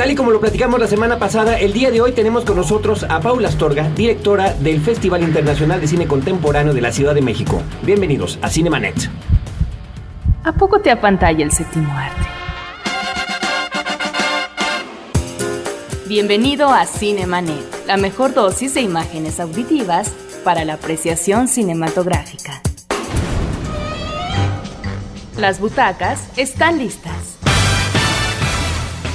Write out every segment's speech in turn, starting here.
Tal y como lo platicamos la semana pasada, el día de hoy tenemos con nosotros a Paula Astorga, directora del Festival Internacional de Cine Contemporáneo de la Ciudad de México. Bienvenidos a Cinemanet. ¿A poco te apantalla el séptimo arte? Bienvenido a Cinemanet, la mejor dosis de imágenes auditivas para la apreciación cinematográfica. Las butacas están listas.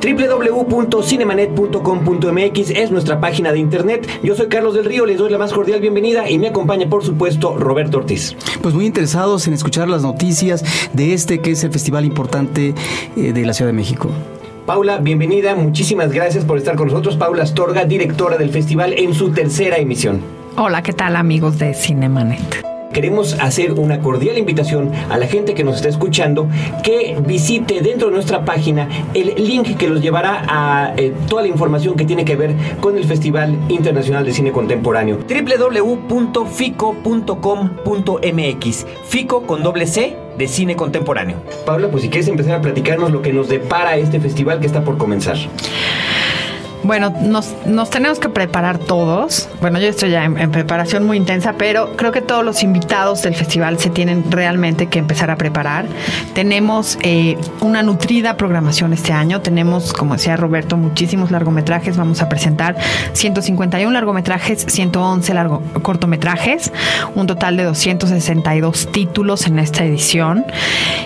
www.cinemanet.com.mx es nuestra página de internet. Yo soy Carlos del Río, les doy la más cordial bienvenida y me acompaña, por supuesto, Roberto Ortiz. Pues muy interesados en escuchar las noticias de este que es el festival importante eh, de la Ciudad de México. Paula, bienvenida, muchísimas gracias por estar con nosotros. Paula Astorga, directora del festival en su tercera emisión. Hola, ¿qué tal amigos de Cinemanet? Queremos hacer una cordial invitación a la gente que nos está escuchando que visite dentro de nuestra página el link que los llevará a eh, toda la información que tiene que ver con el Festival Internacional de Cine Contemporáneo. www.fico.com.mx Fico con doble C de cine contemporáneo. Paula, pues si quieres empezar a platicarnos lo que nos depara este festival que está por comenzar. Bueno, nos, nos, tenemos que preparar todos. Bueno, yo estoy ya en, preparación muy intensa, pero creo que todos los invitados del festival se tienen realmente que empezar a preparar. Tenemos eh, una nutrida programación este año. Tenemos, como decía Roberto, muchísimos largometrajes. Vamos a presentar 151 largometrajes, 111 largo, cortometrajes, un total de 262 títulos en esta edición.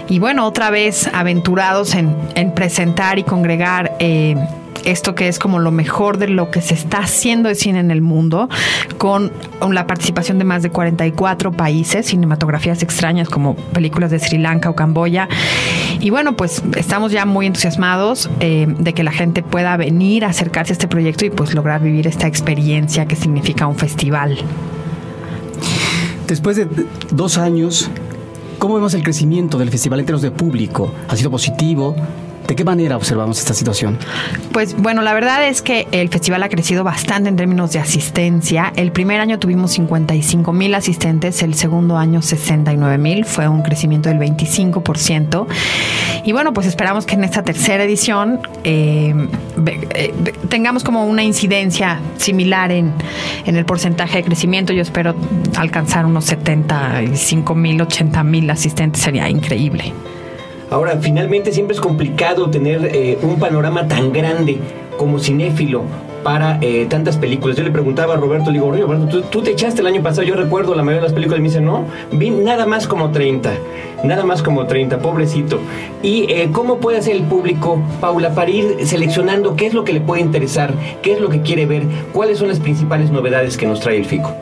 Y bueno, otra vez aventurados en, en presentar y congregar. Eh, esto que es como lo mejor de lo que se está haciendo de cine en el mundo, con la participación de más de 44 países, cinematografías extrañas como películas de Sri Lanka o Camboya. Y bueno, pues estamos ya muy entusiasmados eh, de que la gente pueda venir a acercarse a este proyecto y pues lograr vivir esta experiencia que significa un festival. Después de dos años, ¿cómo vemos el crecimiento del festival en términos de público? ¿Ha sido positivo? ¿De qué manera observamos esta situación? Pues bueno, la verdad es que el festival ha crecido bastante en términos de asistencia. El primer año tuvimos 55 mil asistentes, el segundo año 69 mil, fue un crecimiento del 25%. Y bueno, pues esperamos que en esta tercera edición eh, eh, tengamos como una incidencia similar en, en el porcentaje de crecimiento. Yo espero alcanzar unos 75 mil, 80 mil asistentes, sería increíble. Ahora, finalmente siempre es complicado tener eh, un panorama tan grande como cinéfilo para eh, tantas películas. Yo le preguntaba a Roberto, le digo, Roberto, ¿tú, te echaste el año pasado, yo recuerdo la mayoría de las películas, y me dice, no, vi nada más como 30, nada más como 30, pobrecito. ¿Y eh, cómo puede hacer el público, Paula, para ir seleccionando qué es lo que le puede interesar, qué es lo que quiere ver, cuáles son las principales novedades que nos trae el FICO?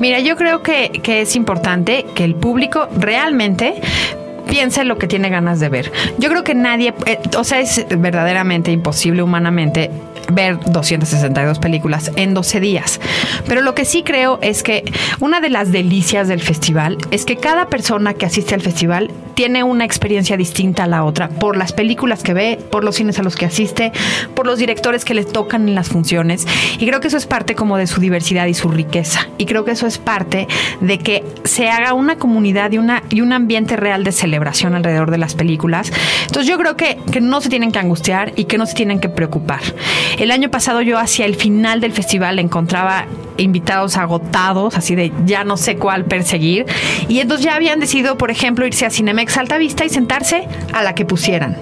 Mira, yo creo que, que es importante que el público realmente piense lo que tiene ganas de ver. Yo creo que nadie, eh, o sea, es verdaderamente imposible humanamente ver 262 películas en 12 días. Pero lo que sí creo es que una de las delicias del festival es que cada persona que asiste al festival tiene una experiencia distinta a la otra por las películas que ve, por los cines a los que asiste, por los directores que le tocan en las funciones. Y creo que eso es parte como de su diversidad y su riqueza. Y creo que eso es parte de que se haga una comunidad y, una, y un ambiente real de celebración alrededor de las películas. Entonces yo creo que, que no se tienen que angustiar y que no se tienen que preocupar. El año pasado yo hacia el final del festival encontraba invitados agotados, así de ya no sé cuál perseguir. Y entonces ya habían decidido, por ejemplo, irse a Cinemex Alta Vista y sentarse a la que pusieran.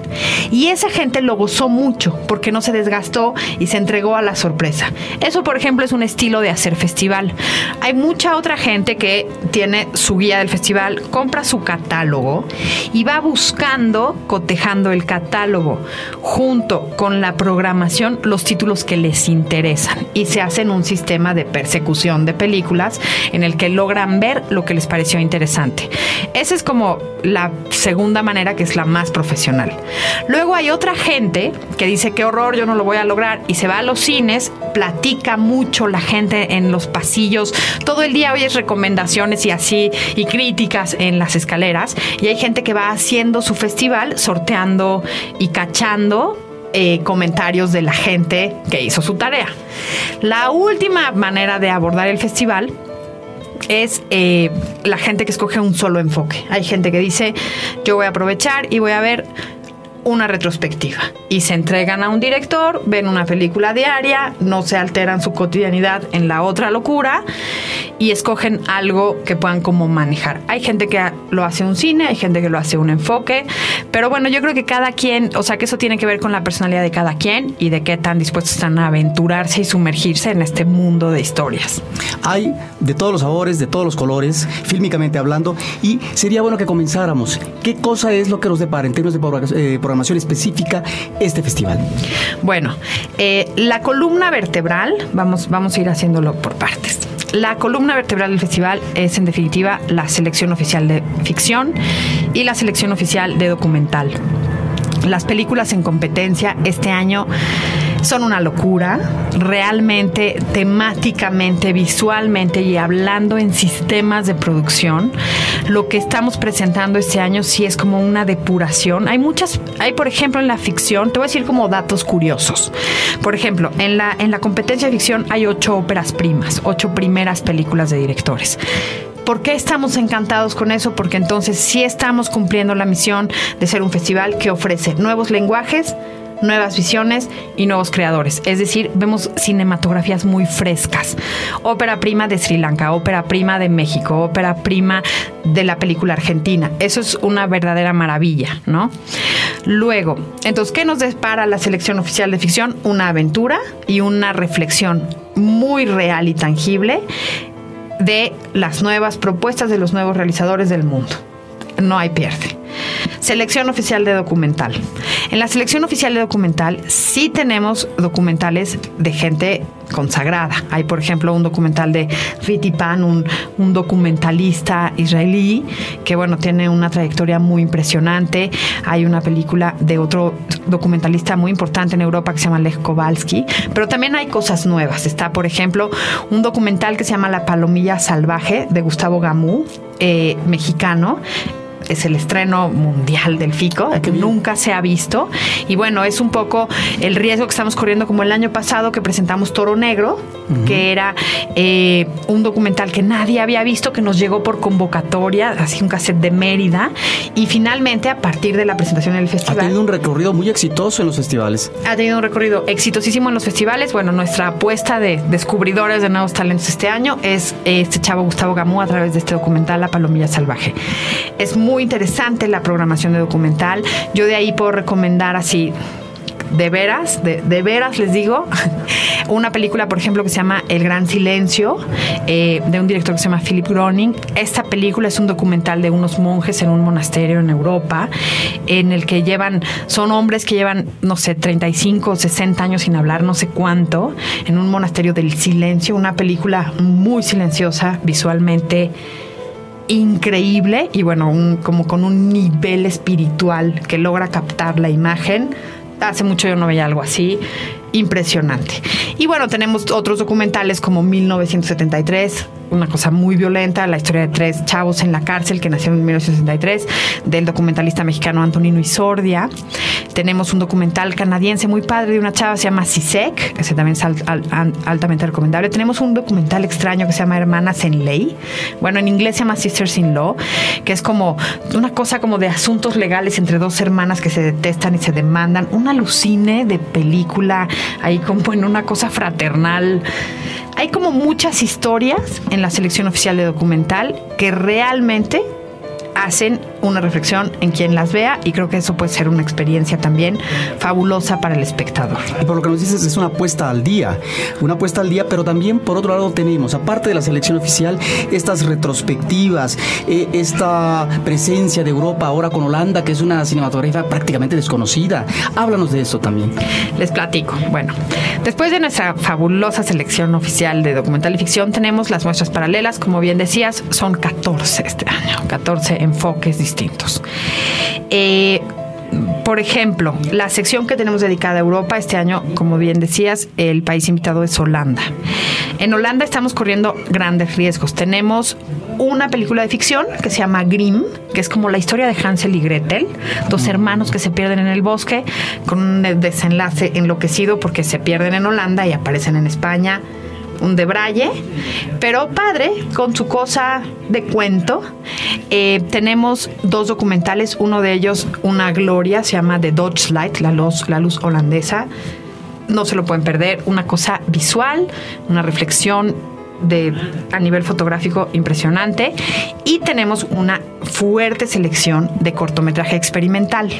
Y esa gente lo gozó mucho porque no se desgastó y se entregó a la sorpresa. Eso, por ejemplo, es un estilo de hacer festival. Hay mucha otra gente que tiene su guía del festival, compra su catálogo y va buscando, cotejando el catálogo junto con la programación, los títulos que les interesan y se hacen un sistema de persecución de películas en el que logran ver lo que les pareció interesante. Esa es como la segunda manera que es la más profesional. Luego hay otra gente que dice qué horror, yo no lo voy a lograr y se va a los cines, platica mucho la gente en los pasillos, todo el día oyes recomendaciones y así y críticas en las escaleras y hay gente que va haciendo su festival sorteando y cachando eh, comentarios de la gente que hizo su tarea. La última manera de abordar el festival es eh, la gente que escoge un solo enfoque. Hay gente que dice, yo voy a aprovechar y voy a ver una retrospectiva y se entregan a un director, ven una película diaria, no se alteran su cotidianidad en la otra locura y escogen algo que puedan como manejar. Hay gente que lo hace un cine, hay gente que lo hace un enfoque, pero bueno, yo creo que cada quien, o sea que eso tiene que ver con la personalidad de cada quien y de qué tan dispuestos están a aventurarse y sumergirse en este mundo de historias. Hay de todos los sabores, de todos los colores, fílmicamente hablando, y sería bueno que comenzáramos. ¿Qué cosa es lo que nos depara en términos de eh, programación específica este festival? Bueno, eh, la columna vertebral, vamos, vamos a ir haciéndolo por partes. La columna vertebral del festival es en definitiva la selección oficial de ficción y la selección oficial de documental. Las películas en competencia este año son una locura, realmente temáticamente, visualmente y hablando en sistemas de producción. Lo que estamos presentando este año sí es como una depuración. Hay muchas, hay por ejemplo en la ficción, te voy a decir como datos curiosos. Por ejemplo, en la, en la competencia de ficción hay ocho óperas primas, ocho primeras películas de directores. ¿Por qué estamos encantados con eso? Porque entonces sí estamos cumpliendo la misión de ser un festival que ofrece nuevos lenguajes, nuevas visiones y nuevos creadores. Es decir, vemos cinematografías muy frescas. Ópera prima de Sri Lanka, ópera prima de México, ópera prima de la película argentina. Eso es una verdadera maravilla, ¿no? Luego, entonces, ¿qué nos depara la selección oficial de ficción? Una aventura y una reflexión muy real y tangible de las nuevas propuestas de los nuevos realizadores del mundo. No hay pierde. Selección oficial de documental. En la selección oficial de documental sí tenemos documentales de gente consagrada. Hay, por ejemplo, un documental de Riti Pan, un, un, documentalista israelí, que bueno, tiene una trayectoria muy impresionante. Hay una película de otro documentalista muy importante en Europa que se llama Lech Kowalski, pero también hay cosas nuevas. Está, por ejemplo, un documental que se llama La Palomilla Salvaje de Gustavo Gamú, eh, mexicano es el estreno mundial del FICO, que nunca se ha visto. Y bueno, es un poco el riesgo que estamos corriendo como el año pasado que presentamos Toro Negro, que era eh, un documental que nadie había visto, que nos llegó por convocatoria, así un cassette de Mérida. Y finalmente, a partir de la presentación en el festival... Ha tenido un recorrido muy exitoso en los festivales. Ha tenido un recorrido exitosísimo en los festivales. Bueno, nuestra apuesta de descubridores de nuevos talentos este año es este chavo Gustavo Gamú a través de este documental La Palomilla Salvaje. Es muy muy interesante la programación de documental. Yo de ahí puedo recomendar así de veras, de, de, veras les digo, una película, por ejemplo, que se llama El Gran Silencio, eh, de un director que se llama Philip Groening. Esta película es un documental de unos monjes en un monasterio en Europa, en el que llevan, son hombres que llevan, no sé, 35 o 60 años sin hablar, no sé cuánto, en un monasterio del silencio, una película muy silenciosa, visualmente increíble y bueno, un, como con un nivel espiritual que logra captar la imagen. Hace mucho yo no veía algo así impresionante. Y bueno, tenemos otros documentales como 1973, una cosa muy violenta, la historia de tres chavos en la cárcel que nacieron en 1963, del documentalista mexicano Antonino Isordia. Tenemos un documental canadiense muy padre de una chava, se llama Sisek, ese también es altamente recomendable. Tenemos un documental extraño que se llama Hermanas en Ley. Bueno, en inglés se llama Sisters in Law, que es como una cosa como de asuntos legales entre dos hermanas que se detestan y se demandan. Un alucine de película ahí como en una cosa fraternal. Hay como muchas historias en la selección oficial de documental que realmente hacen una reflexión en quien las vea y creo que eso puede ser una experiencia también fabulosa para el espectador. Y por lo que nos dices, es una apuesta al día, una apuesta al día, pero también por otro lado tenemos, aparte de la selección oficial, estas retrospectivas, eh, esta presencia de Europa ahora con Holanda, que es una cinematografía prácticamente desconocida. Háblanos de eso también. Les platico. Bueno, después de nuestra fabulosa selección oficial de documental y ficción, tenemos las muestras paralelas, como bien decías, son 14 este año, 14 enfoques distintos. Eh, por ejemplo, la sección que tenemos dedicada a Europa este año, como bien decías, el país invitado es Holanda. En Holanda estamos corriendo grandes riesgos. Tenemos una película de ficción que se llama Grimm, que es como la historia de Hansel y Gretel, dos hermanos que se pierden en el bosque con un desenlace enloquecido porque se pierden en Holanda y aparecen en España un de Braille, pero padre, con su cosa de cuento. Eh, tenemos dos documentales, uno de ellos, una gloria, se llama The Dodge Light, la luz, la luz holandesa. No se lo pueden perder, una cosa visual, una reflexión de, a nivel fotográfico impresionante y tenemos una fuerte selección de cortometraje experimental.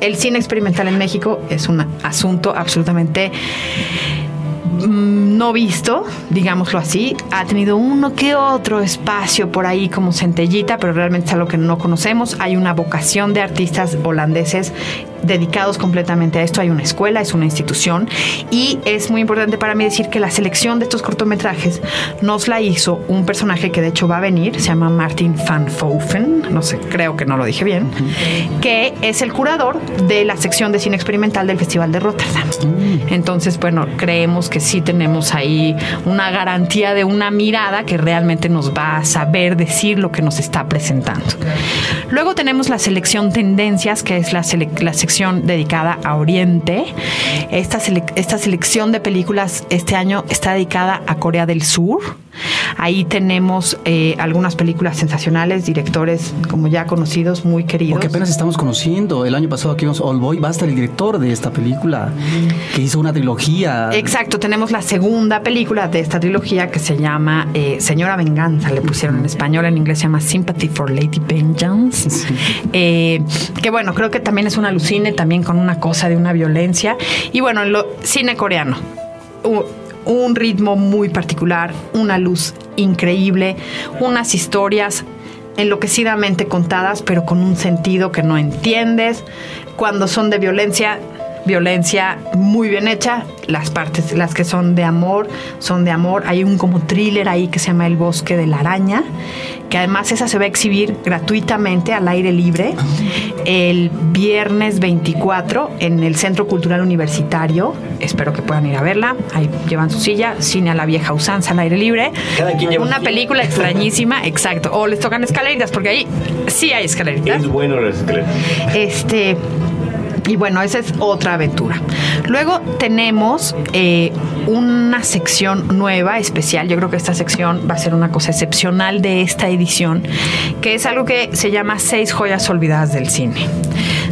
El cine experimental en México es un asunto absolutamente no visto, digámoslo así. Ha tenido uno que otro espacio por ahí como centellita, pero realmente es algo que no conocemos. Hay una vocación de artistas holandeses dedicados completamente a esto. Hay una escuela, es una institución y es muy importante para mí decir que la selección de estos cortometrajes nos la hizo un personaje que de hecho va a venir, se llama Martin van Phoven, no sé, creo que no lo dije bien, que es el curador de la sección de cine experimental del Festival de Rotterdam. Entonces, bueno, creemos que sí tenemos ahí una garantía de una mirada que realmente nos va a saber decir lo que nos está presentando. Luego tenemos la selección tendencias, que es la, la sección dedicada a Oriente. Esta, esta selección de películas este año está dedicada a Corea del Sur. Ahí tenemos eh, algunas películas sensacionales, directores como ya conocidos, muy queridos. Porque apenas estamos conociendo. El año pasado aquí vimos All Boy, va a estar el director de esta película, que hizo una trilogía. Exacto, tenemos la segunda película de esta trilogía que se llama eh, Señora Venganza, le pusieron en español, en inglés se llama Sympathy for Lady Vengeance. Eh, que bueno, creo que también es un alucine, también con una cosa de una violencia. Y bueno, en lo, cine coreano un ritmo muy particular, una luz increíble, unas historias enloquecidamente contadas, pero con un sentido que no entiendes. Cuando son de violencia, violencia muy bien hecha, las partes, las que son de amor, son de amor. Hay un como thriller ahí que se llama El bosque de la araña, que además esa se va a exhibir gratuitamente al aire libre el viernes 24 en el Centro Cultural Universitario. Espero que puedan ir a verla. Ahí llevan su silla, cine a la vieja usanza al aire libre. Cada quien lleva Una película extrañísima, exacto. O les tocan escaleritas, porque ahí sí hay escaleritas. Es bueno las escaleras. Este. Y bueno, esa es otra aventura. Luego tenemos eh, una sección nueva, especial. Yo creo que esta sección va a ser una cosa excepcional de esta edición, que es algo que se llama Seis joyas olvidadas del cine.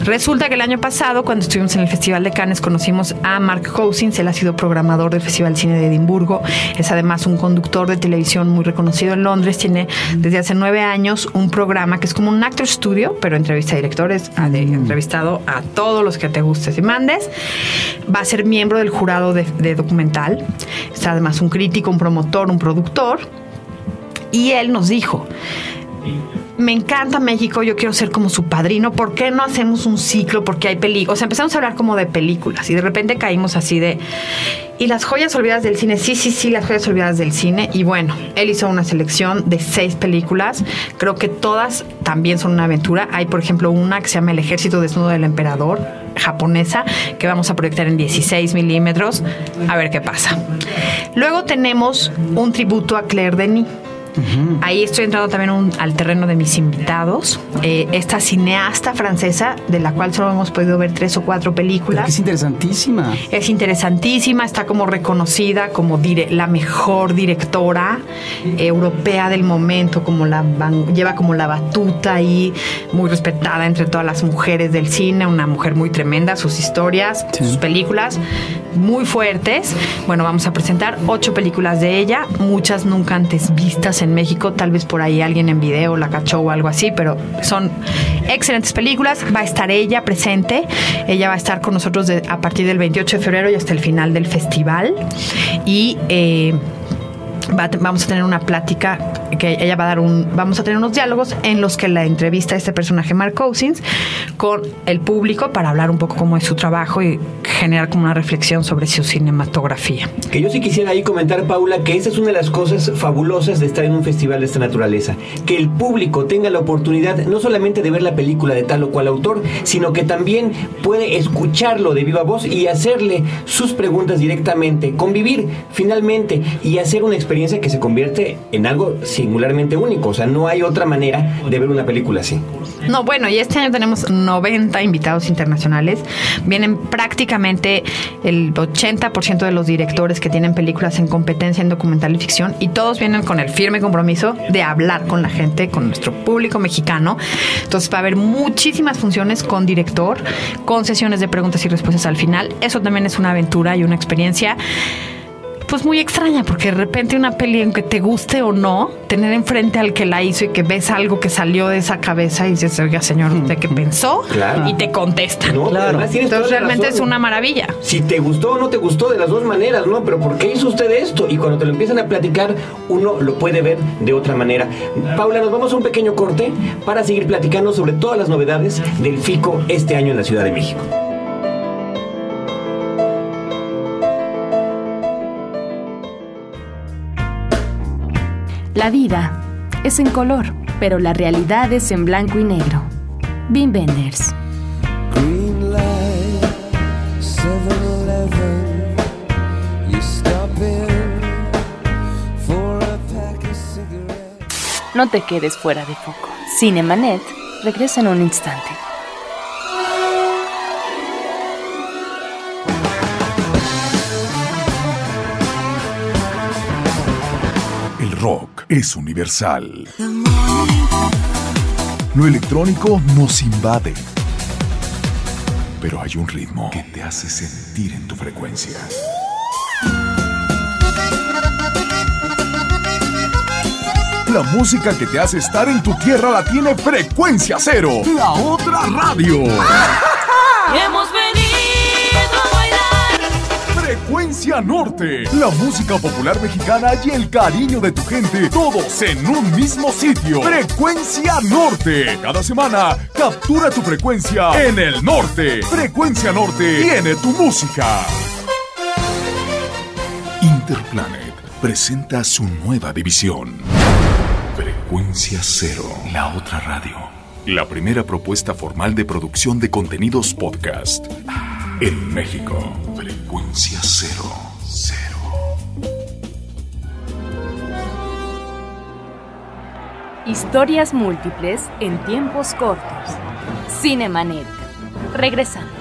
Resulta que el año pasado, cuando estuvimos en el Festival de Cannes, conocimos a Mark Cousins. Él ha sido programador del Festival de Cine de Edimburgo. Es además un conductor de televisión muy reconocido en Londres. Tiene desde hace nueve años un programa que es como un actor studio, pero entrevista a directores. Ha de- entrevistado a todos los que te gustes y mandes. Va a ser miembro del jurado de, de documental. Es además un crítico, un promotor, un productor. Y él nos dijo, me encanta México, yo quiero ser como su padrino, ¿por qué no hacemos un ciclo? Porque hay películas, o sea, empezamos a hablar como de películas y de repente caímos así de... Y las joyas olvidadas del cine, sí, sí, sí, las joyas olvidadas del cine. Y bueno, él hizo una selección de seis películas, creo que todas también son una aventura. Hay, por ejemplo, una que se llama El ejército desnudo del emperador, japonesa, que vamos a proyectar en 16 milímetros, a ver qué pasa. Luego tenemos un tributo a Claire Denis. Ahí estoy entrando también un- al terreno de mis invitados. Eh, esta cineasta francesa, de la cual solo hemos podido ver tres o cuatro películas. es interesantísima. Es interesantísima, está como reconocida como dire- la mejor directora europea del momento, como la van- lleva como la batuta ahí, muy respetada entre todas las mujeres del cine, una mujer muy tremenda, sus historias, Sí. sus películas muy fuertes. Bueno, vamos a presentar ocho películas de ella, muchas nunca antes vistas en México. Tal vez por ahí alguien en video la cachó o algo así, pero son excelentes películas. Va a estar ella presente. Ella va a estar con nosotros de- a partir del 28 de febrero y hasta el final del festival. Y eh, vamos a tener una plática que ella va a dar un vamos a tener unos diálogos en los que la entrevista a este personaje Mark Cousins con el público para hablar un poco cómo es su trabajo y generar como una reflexión sobre su cinematografía. Que yo sí quisiera ahí comentar, Paula, que esa es una de las cosas fabulosas de estar en un festival de esta naturaleza. Que el público tenga la oportunidad no solamente de ver la película de tal o cual autor, sino que también puede escucharlo de viva voz y hacerle sus preguntas directamente, convivir finalmente y hacer una experiencia que se convierte en algo singularmente único. O sea, no hay otra manera de ver una película así. No, bueno, y este año tenemos 90 invitados internacionales. Vienen prácticamente el 80% de los directores que tienen películas en competencia en documental y ficción y todos vienen con el firme compromiso de hablar con la gente, con nuestro público mexicano. Entonces va a haber muchísimas funciones con director, con sesiones de preguntas y respuestas al final. Eso también es una aventura y una experiencia pues muy extraña, porque de repente una peli, aunque te guste o no, tener enfrente al que la hizo y que ves algo que salió de esa cabeza y dices, oiga, señor, ¿usted qué pensó? Claro. Y te contesta. No, Claro. Entonces realmente razón. es una maravilla. si te gustó o no te gustó de las dos maneras, ¿no? Pero ¿por qué hizo usted esto? Y cuando te lo empiezan a platicar, uno lo puede ver de otra manera. Paula, nos vamos a un pequeño corte para seguir platicando sobre todas las novedades del FICO este año en la Ciudad de México. La vida es en color, pero la realidad es en blanco y negro. Bean Benders. Green light, 7-Eleven. You stop in for a pack of cigarettes. No te quedes fuera de foco. Cinemanet regresa en un instante. Rock es universal. Lo electrónico nos invade. Pero hay un ritmo que te hace sentir en tu frecuencia. La música que te hace estar en tu tierra la tiene Frecuencia Cero, la otra radio. Hemos. Frecuencia Norte, la música popular mexicana y el cariño de tu gente, todos en un mismo sitio. Frecuencia Norte. Cada semana, captura tu frecuencia en el norte. Frecuencia Norte tiene tu música. Interplanet presenta su nueva división. Frecuencia Cero, la otra radio. La primera propuesta formal de producción de contenidos podcast en México. Frecuencia Cero. Cero. Historias múltiples en tiempos cortos. Cinemanet. Regresamos.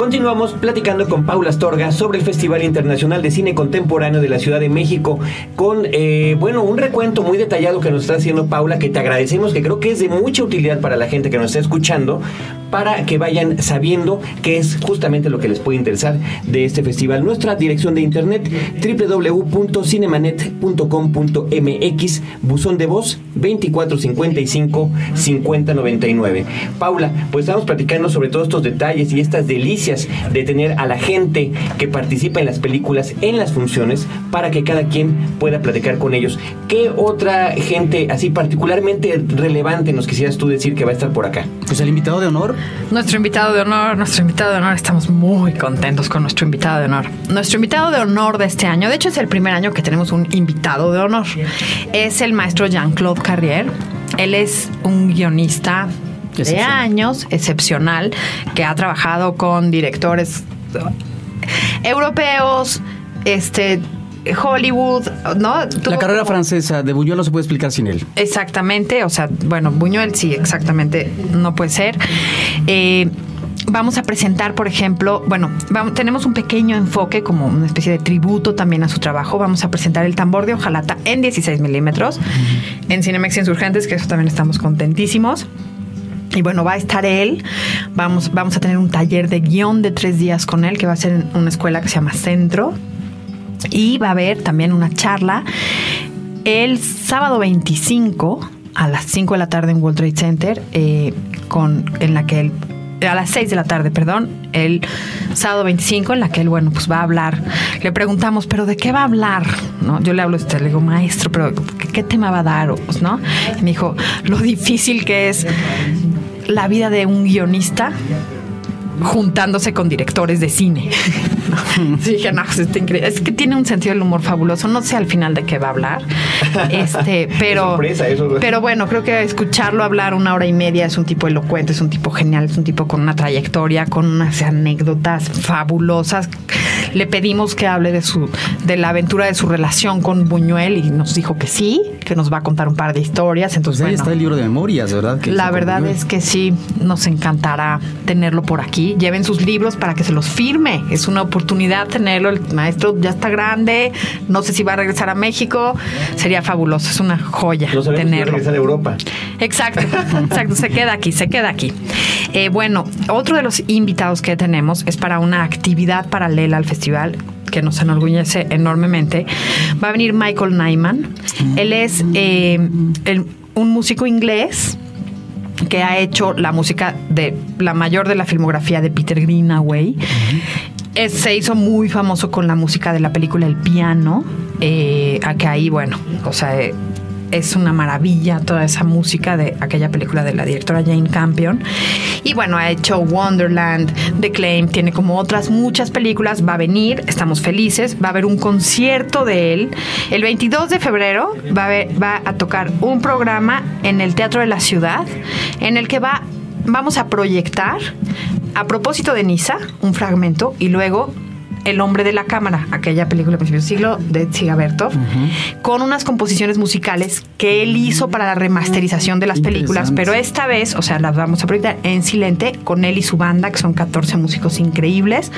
Continuamos platicando con Paula Astorga sobre el Festival Internacional de Cine Contemporáneo de la Ciudad de México, con, eh, bueno, un recuento muy detallado que nos está haciendo Paula, que te agradecemos, que creo que es de mucha utilidad para la gente que nos está escuchando, para que vayan sabiendo qué es justamente lo que les puede interesar de este festival. Nuestra dirección de internet, www.cinemanet.com.mx, buzón de voz 2455-5099. Paula, pues estamos platicando sobre todos estos detalles y estas delicias de tener a la gente que participa en las películas, en las funciones, para que cada quien pueda platicar con ellos. ¿Qué otra gente así particularmente relevante nos quisieras tú decir que va a estar por acá? Pues el invitado de honor, Nuestro invitado de honor, nuestro invitado de honor, estamos muy contentos con nuestro invitado de honor. Nuestro invitado de honor de este año, de hecho es el primer año que tenemos un invitado de honor, es el maestro Jean-Claude Carrier. Él es un guionista de años, excepcional, que ha trabajado con directores europeos, este Hollywood, ¿no? la carrera como- francesa de Buñuel no se puede explicar sin él. Exactamente, o sea, bueno, Buñuel sí, exactamente, no puede ser. Eh, vamos a presentar, por ejemplo, bueno, vamos- tenemos un pequeño enfoque como una especie de tributo también a su trabajo. Vamos a presentar el tambor de hojalata en 16 milímetros en Cinemex Insurgentes, que eso también estamos contentísimos. Y bueno, va a estar él. Vamos, vamos a tener un taller de guion de tres días con él, que va a ser en una escuela que se llama Centro. Y va a haber también una charla el sábado 25 a las 5 de la tarde en World Trade Center, eh, con, en la que él a las 6 de la tarde, perdón, el sábado 25, en la que él, bueno, pues va a hablar. Le preguntamos, ¿pero de qué va a hablar? ¿No? Yo le hablo a usted, le digo, maestro, ¿pero qué, qué tema va a dar? ¿No? Y me dijo, lo difícil que es la vida de un guionista juntándose con directores de cine. Sí, dije, no, pues está increíble. Es que tiene un sentido del humor fabuloso. No sé al final de qué va a hablar. Este, pero, sorpresa eso. pero bueno, creo que escucharlo hablar una hora y media es un tipo elocuente, es un tipo genial, es un tipo con una trayectoria, con unas anécdotas fabulosas. Le pedimos que hable de su, de la aventura de su relación con Buñuel y nos dijo que sí, que nos va a contar un par de historias. Pues Entonces, ahí bueno, está el libro de memorias, ¿verdad? Que la verdad es que sí, nos encantará tenerlo por aquí. Lleven sus libros para que se los firme. Es una oportunidad tenerlo. El maestro ya está grande. No sé si va a regresar a México. Sería fabuloso. Es una joya No sabemos si va a tenerlo. a Europa. Exacto, exacto. Se queda aquí, se queda aquí. Eh, bueno, otro de los invitados que tenemos es para una actividad paralela al festival que nos enorgullece enormemente. Va a venir Michael Nyman. Él es eh, el- un músico inglés que ha hecho la música de la mayor de la filmografía de Peter Greenaway. Se hizo muy famoso con la música de la película El Piano, eh, a que ahí, bueno, o sea, eh, es una maravilla toda esa música de aquella película de la directora Jane Campion. Y bueno, ha hecho Wonderland, The Claim, tiene como otras muchas películas, va a venir, estamos felices, va a haber un concierto de él. El 22 de febrero va a, va a tocar un programa en el Teatro de la Ciudad, en el que va, vamos a proyectar, a propósito de Nisa, un fragmento, y luego el hombre de la cámara, aquella película de principio del siglo de Tsigabertov, con unas composiciones musicales que él hizo para la remasterización de las películas, pero esta vez, o sea, las vamos a proyectar en silente con él y su banda, que son 14 músicos increíbles,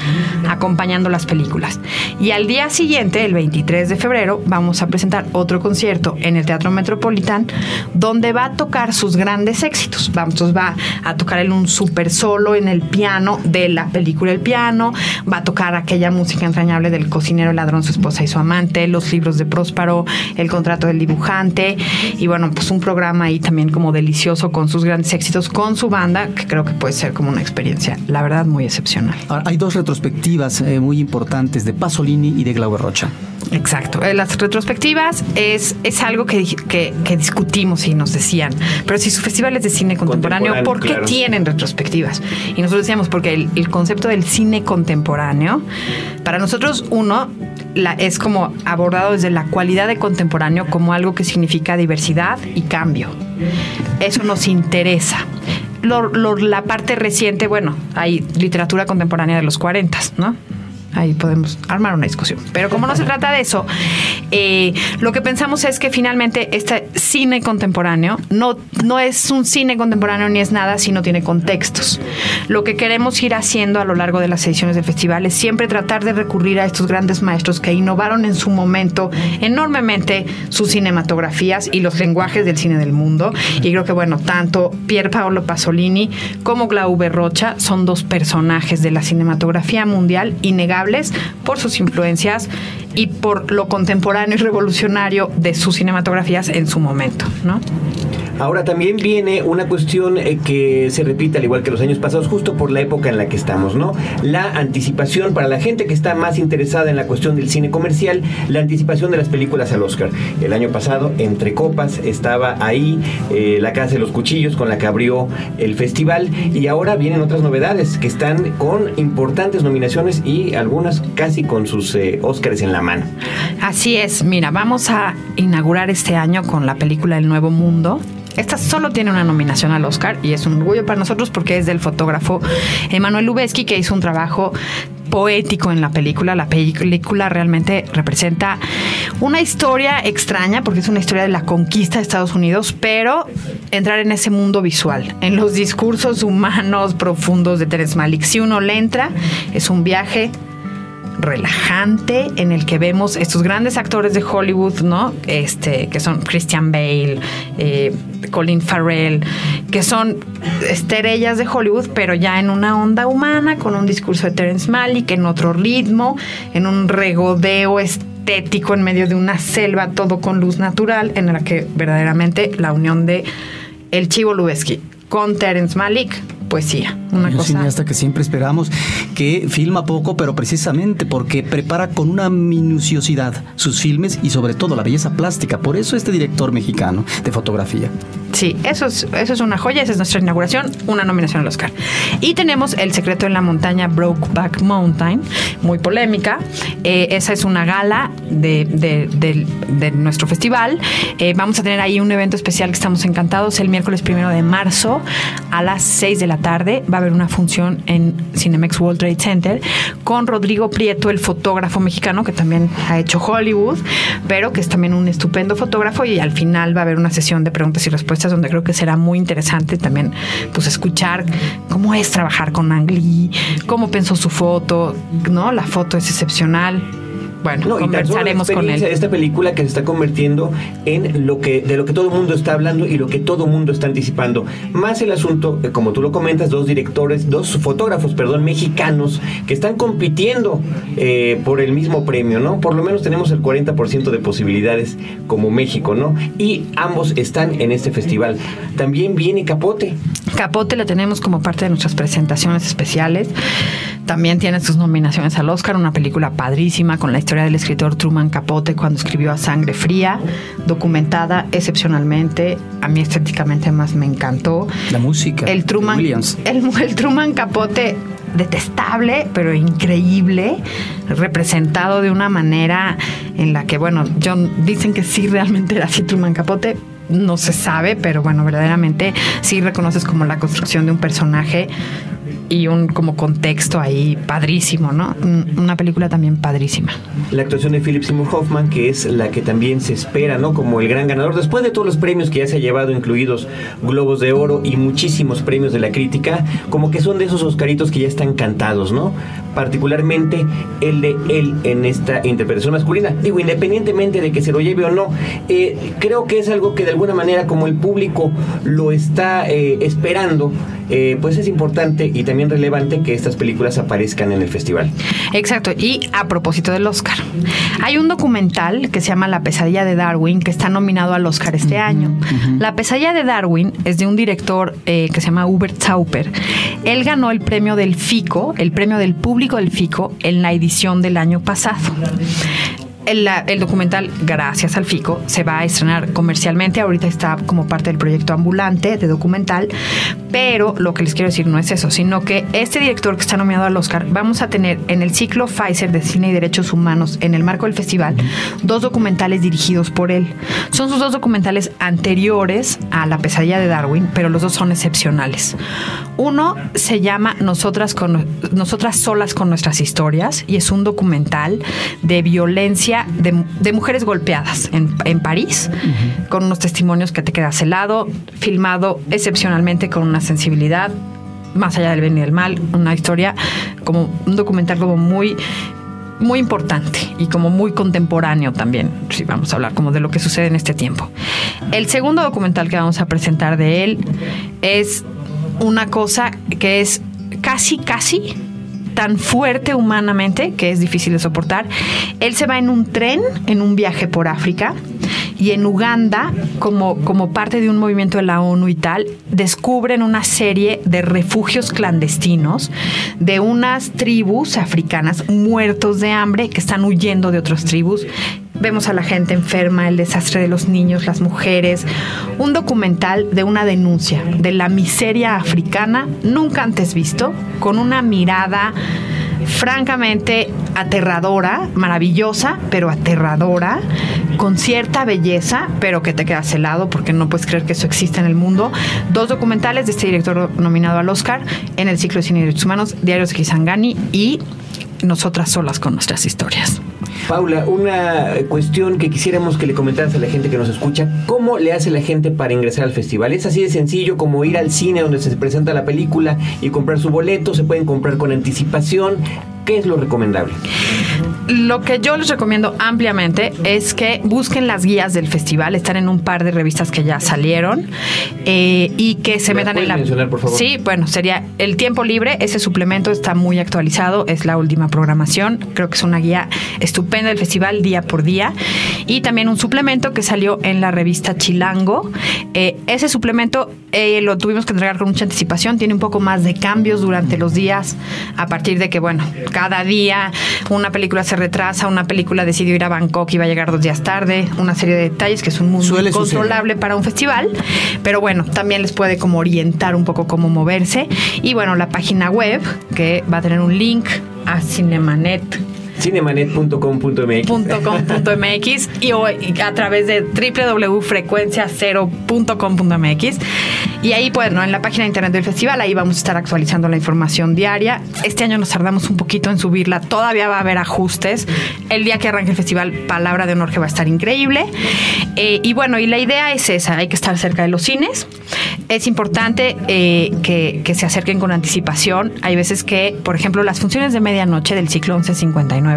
acompañando las películas. Y al día siguiente, el 23 de febrero, vamos a presentar otro concierto en el Teatro Metropolitan, donde va a tocar sus grandes éxitos. Vamos, entonces va a tocar él un super solo en el piano de la película El Piano, va a tocar aquella música entrañable del cocinero, ladrón, su esposa y su amante, los libros de Prósparo, el contrato del dibujante, y bueno, pues un programa ahí también como delicioso con sus grandes éxitos, con su banda, que creo que puede ser como una experiencia, la verdad, muy excepcional. Hay dos retrospectivas eh, muy importantes de Pasolini y de Glauber Rocha. Exacto. Eh, Las retrospectivas es, es algo que, que, que discutimos y nos decían, pero si su festival es de cine contemporáneo, Contemporáneo, ¿por qué claro. tienen retrospectivas? Y nosotros decíamos, porque el, el concepto del cine contemporáneo, para nosotros, uno, la, es como abordado desde la cualidad de contemporáneo como algo que significa diversidad y cambio. Eso nos interesa. Lo- lo- la parte reciente, bueno, hay literatura contemporánea de los 40, ¿no? Ahí podemos armar una discusión. Pero como no se trata de eso, eh, lo que pensamos es que finalmente este cine contemporáneo no, no es un cine contemporáneo ni es nada si no tiene contextos. Lo que queremos ir haciendo a lo largo de las ediciones del festival es siempre tratar de recurrir a estos grandes maestros que innovaron en su momento enormemente sus cinematografías y los lenguajes del cine del mundo. Y creo que, bueno, tanto Pier Paolo Pasolini como Glauber Rocha son dos personajes de la cinematografía mundial innegables por sus influencias y por lo contemporáneo y revolucionario de sus cinematografías en su momento, ¿no? Ahora también viene una cuestión eh, que se repite al igual que los años pasados, justo por la época en la que estamos, ¿no? La anticipación para la gente que está más interesada en la cuestión del cine comercial, la anticipación de las películas al Oscar. El año pasado, Entre Copas, estaba ahí eh, La Casa de los Cuchillos con la que abrió el festival y ahora vienen otras novedades que están con importantes nominaciones y algunas casi con sus eh, Oscars en la mano. Así es, mira, vamos a inaugurar este año con la película El Nuevo Mundo. Esta solo tiene una nominación al Oscar y es un orgullo para nosotros porque es del fotógrafo Emanuel Lubezki que hizo un trabajo poético en la película. La película realmente representa una historia extraña porque es una historia de la conquista de Estados Unidos, pero entrar en ese mundo visual, en los discursos humanos profundos de Terence Malick. Si uno le entra, es un viaje relajante en el que vemos estos grandes actores de Hollywood, ¿no? Este, que son Christian Bale, eh, Colin Farrell, que son estrellas de Hollywood, pero ya en una onda humana, con un discurso de Terence Malick, en otro ritmo, en un regodeo estético en medio de una selva, todo con luz natural, en la que verdaderamente la unión de el Chivo Lubeski con Terence Malick, poesía. Una un cosa. cineasta que siempre esperamos, que filma poco, pero precisamente porque prepara con una minuciosidad sus filmes y sobre todo la belleza plástica. Por eso este director mexicano de fotografía. Sí, eso es, eso es una joya, esa es nuestra inauguración, una nominación al Oscar. Y tenemos El secreto en la montaña Brokeback Mountain, muy polémica. Eh, esa es una gala de, de- nuestro festival. Eh, vamos a tener ahí un evento especial que estamos encantados el miércoles primero de marzo a las 6 de la tarde. Va a haber una función en Cinemex World Trade Center con Rodrigo Prieto, el fotógrafo mexicano que también ha hecho Hollywood, pero que es también un estupendo fotógrafo y al final va a haber una sesión de preguntas y respuestas donde creo que será muy interesante también pues escuchar cómo es trabajar con Ang Lee, cómo pensó su foto, ¿no? La foto es excepcional. Bueno, No, y conversaremos con experiencia de él. esta película que se está convirtiendo en lo que de lo que todo el mundo está hablando y lo que todo el mundo está anticipando. Más el asunto, eh, como tú lo comentas, dos directores, dos fotógrafos, perdón, mexicanos que están compitiendo eh, por el mismo premio, ¿no? Por lo menos tenemos el 40% de posibilidades como México, ¿no? Y ambos están en este festival. También viene Capote. Capote la tenemos como parte de nuestras presentaciones especiales. También tiene sus nominaciones al Oscar, una película padrísima con la historia del escritor Truman Capote cuando escribió A Sangre Fría, documentada excepcionalmente. A mí estéticamente más me encantó. La música. El Truman, Williams. el, el Truman Capote detestable, pero increíble, representado de una manera en la que, bueno, John, dicen que sí realmente era así Truman Capote, no se sabe, pero bueno, verdaderamente sí reconoces como la construcción de un personaje y un como contexto ahí padrísimo, ¿no? Un- Una película también padrísima. La actuación de Philip Seymour Hoffman, que es la que también se espera, ¿no? Como el gran ganador, después de todos los premios que ya se ha llevado, incluidos Globos de Oro y muchísimos premios de la crítica, como que son de esos Oscaritos que ya están cantados, ¿no? Particularmente el de él en esta interpretación masculina. Digo, independientemente de que se lo lleve o no, eh, creo que es algo que de alguna manera, como el público lo está eh, esperando, eh, pues es importante y también relevante que estas películas aparezcan en el festival. Exacto, y a propósito del Oscar, hay un documental que se llama La pesadilla de Darwin que está nominado al Oscar este año. La pesadilla de Darwin es de un director eh, que se llama Hubert Tauper. Él ganó el premio del FICO, el premio del público del FICO, en la edición del año pasado. El, documental, gracias al FICO, se va a estrenar comercialmente. Ahorita está como parte del proyecto ambulante de documental. Pero lo que les quiero decir no es eso, sino que este director que está nominado al Oscar, vamos a tener en el ciclo Pfizer de Cine y Derechos Humanos, en el marco del festival, dos documentales dirigidos por él. Son sus dos documentales anteriores a La pesadilla de Darwin, pero los dos son excepcionales. Uno se llama Nosotras, con, Nosotras solas con nuestras historias y es un documental de violencia de, de mujeres golpeadas en, en París, con unos testimonios que te quedas helado, filmado excepcionalmente con una sensibilidad más allá del bien y del mal, una historia como un documental como muy muy importante y como muy contemporáneo también, si vamos a hablar como de lo que sucede en este tiempo. El segundo documental que vamos a presentar de él es una cosa que es casi, casi tan fuerte humanamente que es difícil de soportar. Él se va en un tren, en un viaje por África, y en Uganda, como, como parte de un movimiento de la ONU y tal, descubren una serie de refugios clandestinos de unas tribus africanas muertos de hambre que están huyendo de otras tribus. Vemos a la gente enferma, el desastre de los niños, las mujeres. Un documental de una denuncia de la miseria africana nunca antes visto, con una mirada francamente aterradora, maravillosa, pero aterradora, con cierta belleza, pero que te quedas helado porque no puedes creer que eso existe en el mundo. Dos documentales de este director nominado al Oscar en el ciclo de cine y derechos humanos, Diarios de Kisangani y Nosotras solas con nuestras historias. Paula, una cuestión que quisiéramos que le comentaras a la gente que nos escucha, ¿cómo le hace la gente para ingresar al festival? ¿Es así de sencillo como ir al cine donde se presenta la película y comprar su boleto? ¿Se pueden comprar con anticipación? ¿Qué es lo recomendable? Lo que yo les recomiendo ampliamente es que busquen las guías del festival. Están en un par de revistas que ya salieron eh, y que se ¿Me las metan en la. mencionar, por favor? Sí, bueno, sería el tiempo libre. Ese suplemento está muy actualizado. Es la última programación. Creo que es una guía estupenda del festival día por día. Y también un suplemento que salió en la revista Chilango. Eh, ese suplemento eh, lo tuvimos que entregar con mucha anticipación. Tiene un poco más de cambios durante los días. A partir de que, bueno, cada día una película se retrasa, una película decidió ir a Bangkok y va a llegar dos días tarde. Una serie de detalles que es un mundo Suele suceder. controlable para un festival. Pero bueno, también les puede como orientar un poco cómo moverse. Y bueno, la página web que va a tener un link a Cinemanet Cinemanet.com.mx .com.mx y o- a través de www.frecuenciacero.com.mx y ahí pues no en la página de internet del festival ahí vamos a estar actualizando la información diaria. Este año nos tardamos un poquito en subirla todavía va a haber ajustes. El día que arranque el festival palabra de honor que va a estar increíble. Eh, y bueno y la idea es esa hay que estar cerca de los cines. Es importante eh, que, que se acerquen con anticipación. Hay veces que, por ejemplo, las funciones de medianoche del ciclo 1159,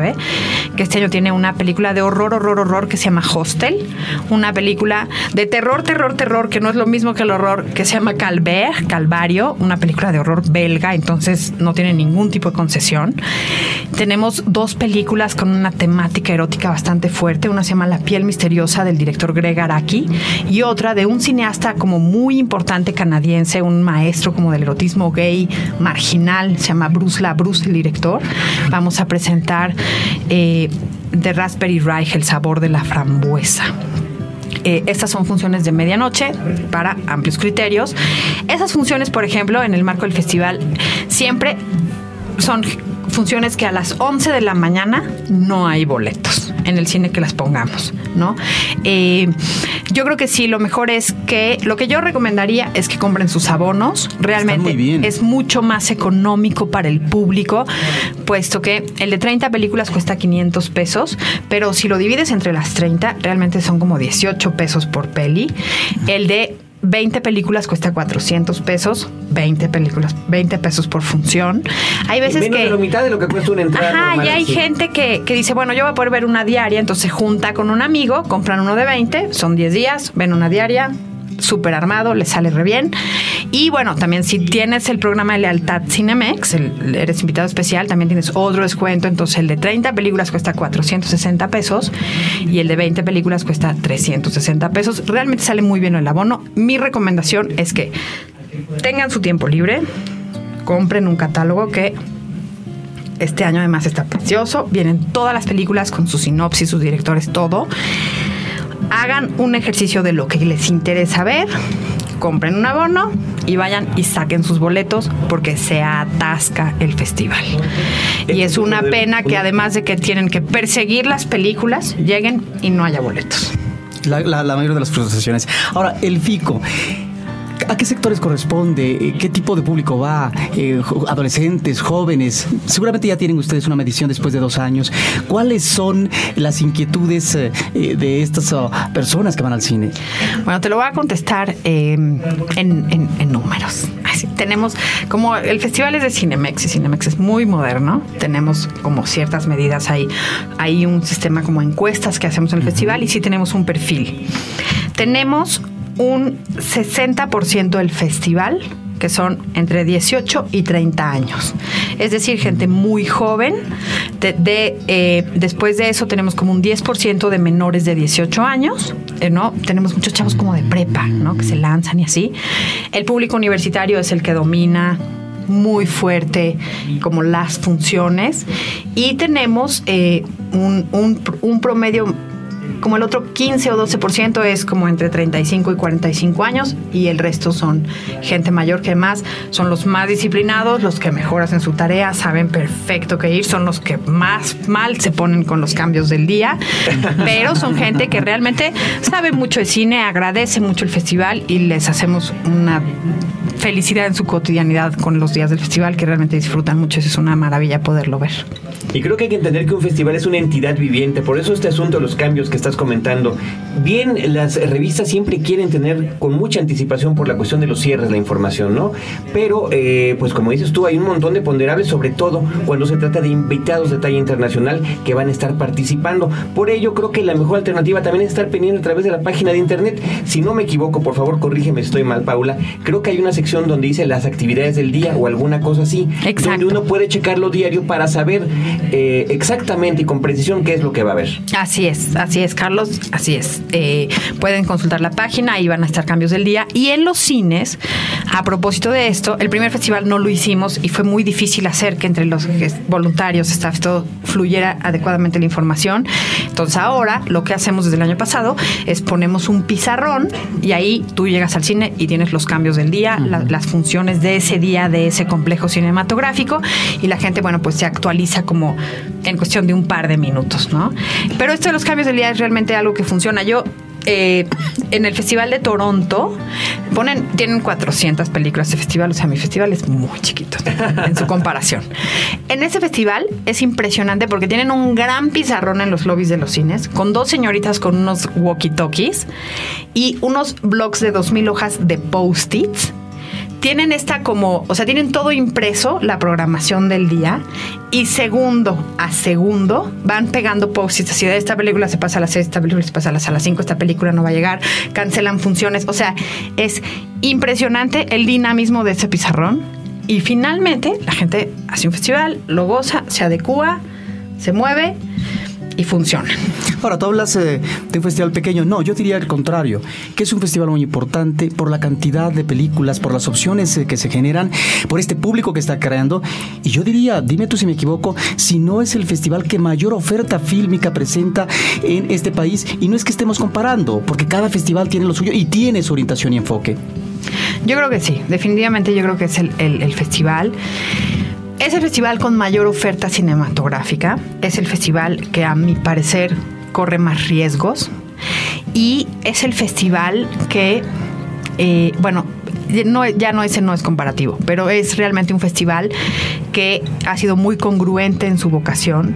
que este año tiene una película de horror, horror, horror que se llama Hostel, una película de terror, terror, terror, que no es lo mismo que el horror, que se llama Calvaire, Calvario, una película de horror belga, entonces no tiene ningún tipo de concesión. Tenemos dos películas con una temática erótica bastante fuerte. Una se llama La piel misteriosa del director Greg Araki y otra de un cineasta como muy importante canadiense, un maestro como del erotismo gay marginal, se llama Bruce La Bruce, el director. Vamos a presentar eh, The Raspberry Rye, el sabor de la frambuesa. Eh, estas son funciones de medianoche para amplios criterios. Esas funciones, por ejemplo, en el marco del festival, siempre son funciones que a las 11 de la mañana no hay boletos en el cine que las pongamos, ¿no? Eh, yo creo que sí, lo mejor es que, lo que yo recomendaría es que compren sus abonos. Realmente es mucho más económico para el público, puesto que el de 30 películas cuesta 500 pesos, pero si lo divides entre las 30, realmente son como 18 pesos por peli. El de 20 películas cuesta 400 pesos, 20 películas, 20 pesos por función. Hay veces Menos que de la mitad de lo que cuesta una entrada Ajá, normal y hay cine. gente que, que dice, bueno, yo voy a poder ver una diaria, entonces se junta con un amigo, compran uno de 20, son 10 días, ven una diaria, súper armado, le sale re bien. Y bueno, también si tienes el programa de lealtad Cinemex, eres invitado especial, también tienes otro descuento, entonces el de 30 películas cuesta 460 pesos y el de 20 películas cuesta 360 pesos. Realmente sale muy bien el abono. Mi recomendación es que tengan su tiempo libre, compren un catálogo que este año además está precioso. Vienen todas las películas con su sinopsis, sus directores, todo. Hagan un ejercicio de lo que les interesa ver. Compren un abono y vayan y saquen sus boletos porque se atasca el festival. Y es una pena que además de que tienen que perseguir las películas, lleguen y no haya boletos. La, la- la mayoría de las frustraciones. Ahora, el FICO. ¿A qué sectores corresponde? Eh, ¿Qué tipo de público va? Eh, ¿Adolescentes, jóvenes? Seguramente ya tienen ustedes una medición después de dos años. ¿Cuáles son las inquietudes eh, de estas oh, personas que van al cine? Bueno, te lo voy a contestar eh, en, en- en números. Así, tenemos, como el festival es de Cinemex y Cinemex es muy moderno, tenemos como ciertas medidas ahí. Hay un sistema como encuestas que hacemos en el festival y sí tenemos un perfil. Tenemos un 60% del festival que son entre 18 y 30 años. Es decir, gente muy joven. De, eh, después de eso tenemos como un 10% de menores de 18 años, eh, ¿no? Tenemos muchos chavos como de prepa, ¿no? Que se lanzan y así. El público universitario es el que domina muy fuerte como las funciones y tenemos eh, un- un promedio como el otro 15 o 12% es como entre 35 y 45 años y el resto son gente mayor que más, son los más disciplinados, los que mejor hacen su tarea, saben perfecto qué ir, son los que más mal se ponen con los cambios del día, pero son gente que realmente sabe mucho de cine, agradece mucho el festival y les hacemos una felicidad en su cotidianidad con los días del festival que realmente disfrutan mucho, es una maravilla poderlo ver. Y creo que hay que entender que un festival es una entidad viviente, por eso este asunto de los cambios que estás comentando. Bien, las revistas siempre quieren tener con mucha anticipación por la cuestión de los cierres la información, ¿no? Pero, eh, pues como dices tú, hay un montón de ponderables, sobre todo cuando se trata de invitados de talla internacional que van a estar participando. Por ello, creo que la mejor alternativa también es estar pendiente a través de la página de internet. Si no me equivoco, por favor, corrígeme si estoy mal, Paula. Creo que hay una sección donde dice las actividades del día o alguna cosa así, Exacto. donde uno puede checarlo diario para saber eh, exactamente y con precisión qué es lo que va a haber. Así es, así es, Carlos, así es. Eh, pueden consultar la página, ahí van a estar cambios del día. Y en los cines, a propósito de esto, el primer festival no lo hicimos y fue muy difícil hacer que entre los voluntarios, staff, todo fluyera adecuadamente la información. Entonces ahora lo que hacemos desde el año pasado es ponemos un pizarrón y ahí tú llegas al cine y tienes los cambios del día, la- las funciones de ese día, de ese complejo cinematográfico y la gente, bueno, pues se actualiza como en cuestión de un par de minutos, ¿no? Pero esto de los cambios del día es realmente algo que funciona. Yo eh, en el Festival de Toronto tienen 400 películas de festival, o sea, mi festival es muy chiquito en su comparación. En ese festival es impresionante porque tienen un gran pizarrón en los lobbies de los cines, con dos señoritas con unos walkie-talkies y unos blogs de 2.000 hojas de post-its tienen esta como, o sea, tienen todo impreso, la programación del día, y segundo a segundo van pegando post-its así de esta película se pasa a las 6, esta película se pasa a las, a las 5, esta película no va a llegar, cancelan funciones, o sea, es impresionante el dinamismo de ese pizarrón. Y finalmente la gente hace un festival, lo goza, se adecua, se mueve y funciona. Ahora, tú hablas eh, de un festival pequeño. No, yo diría al contrario, que es un festival muy importante por la cantidad de películas, por las opciones eh, que se generan, por este público que está creando. Y yo diría, dime tú si me equivoco, si no es el festival que mayor oferta fílmica presenta en este país. Y no es que estemos comparando, porque cada festival tiene lo suyo y tiene su orientación y enfoque. Yo creo que sí, definitivamente yo creo que es el, el- el festival. Es el festival con mayor oferta cinematográfica, es el festival que a mi parecer corre más riesgos y es el festival que, eh, bueno, no, ya no ese no es comparativo, pero es realmente un festival que ha sido muy congruente en su vocación,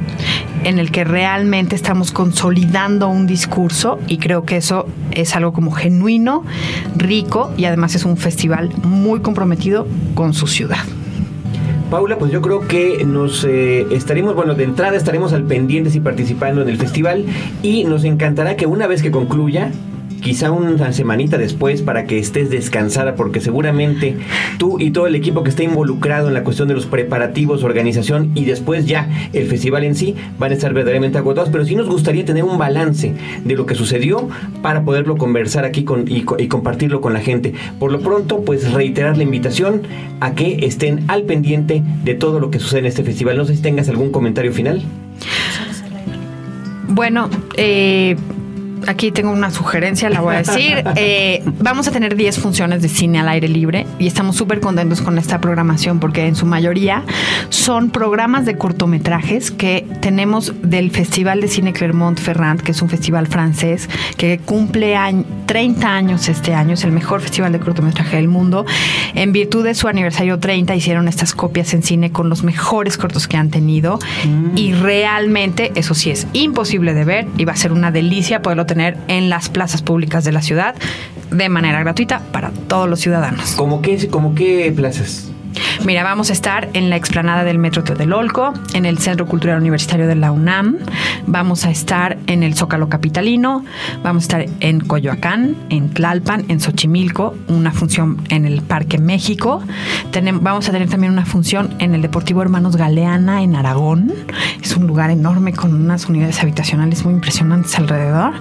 en el que realmente estamos consolidando un discurso y creo que eso es algo como genuino, rico y además es un festival muy comprometido con su ciudad. Paula, pues yo creo que nos eh, estaremos, bueno, de entrada estaremos al pendientes y participando en el festival y nos encantará que una vez que concluya, quizá una semanita después para que estés descansada porque seguramente tú y todo el equipo que está involucrado en la cuestión de los preparativos, organización y después ya el festival en sí van a estar verdaderamente agotados, pero sí nos gustaría tener un balance de lo que sucedió para poderlo conversar aquí con, y, y compartirlo con la gente. Por lo pronto, pues reiterar la invitación a que estén al pendiente de todo lo que sucede en este festival. No sé si tengas algún comentario final. Bueno, eh, aquí tengo una sugerencia, la voy a decir. Eh, vamos a tener 10 funciones de cine al aire libre y estamos súper contentos con esta programación porque en su mayoría son programas de cortometrajes que tenemos del Festival de Cine Clermont-Ferrand, que es un festival francés que cumple añ- 30 años este año, es el mejor festival de cortometraje del mundo. En virtud de su aniversario 30 hicieron estas copias en cine con los mejores cortos que han tenido y realmente eso sí es imposible de ver y va a ser una delicia poderlo tener en las plazas públicas de la ciudad de manera gratuita para todos los ciudadanos. ¿Cómo qué, como qué plazas? Mira, vamos a estar en la explanada del Metro Tlatelolco, en el Centro Cultural Universitario de la UNAM, vamos a estar en el Zócalo Capitalino, vamos a estar en Coyoacán, en Tlalpan, en Xochimilco, una función en el Parque México, vamos a tener también una función en el Deportivo Hermanos Galeana en Aragón, es un lugar enorme con unas unidades habitacionales muy impresionantes alrededor.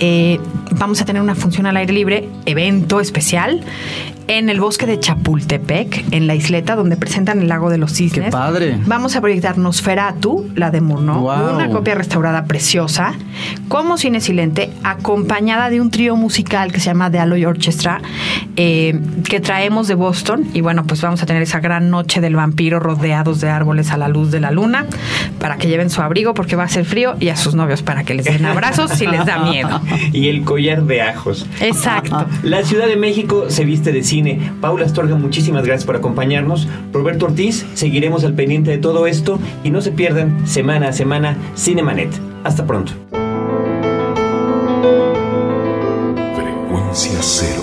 Eh, vamos a tener una función al aire libre, evento especial, en el bosque de Chapultepec, en la isleta donde presentan el lago de los cisnes. ¡Qué padre! Vamos a proyectar Nosferatu, la de Murnau, Guau. una copia restaurada preciosa, como cine silente, acompañada de un trío musical que se llama The Alloy Orchestra, eh, que traemos de Boston. Y bueno, pues vamos a tener esa gran noche del vampiro rodeados de árboles a la luz de la luna, para que lleven su abrigo porque va a ser frío y a sus novios para que les den abrazos si les da miedo. y el collar de ajos. Exacto. La Ciudad de México se viste de cine. Paula Astorga, muchísimas gracias por acompañarnos. Roberto Ortiz, seguiremos al pendiente de todo esto y no se pierdan semana a semana Cinemanet. Hasta pronto. Frecuencia cero,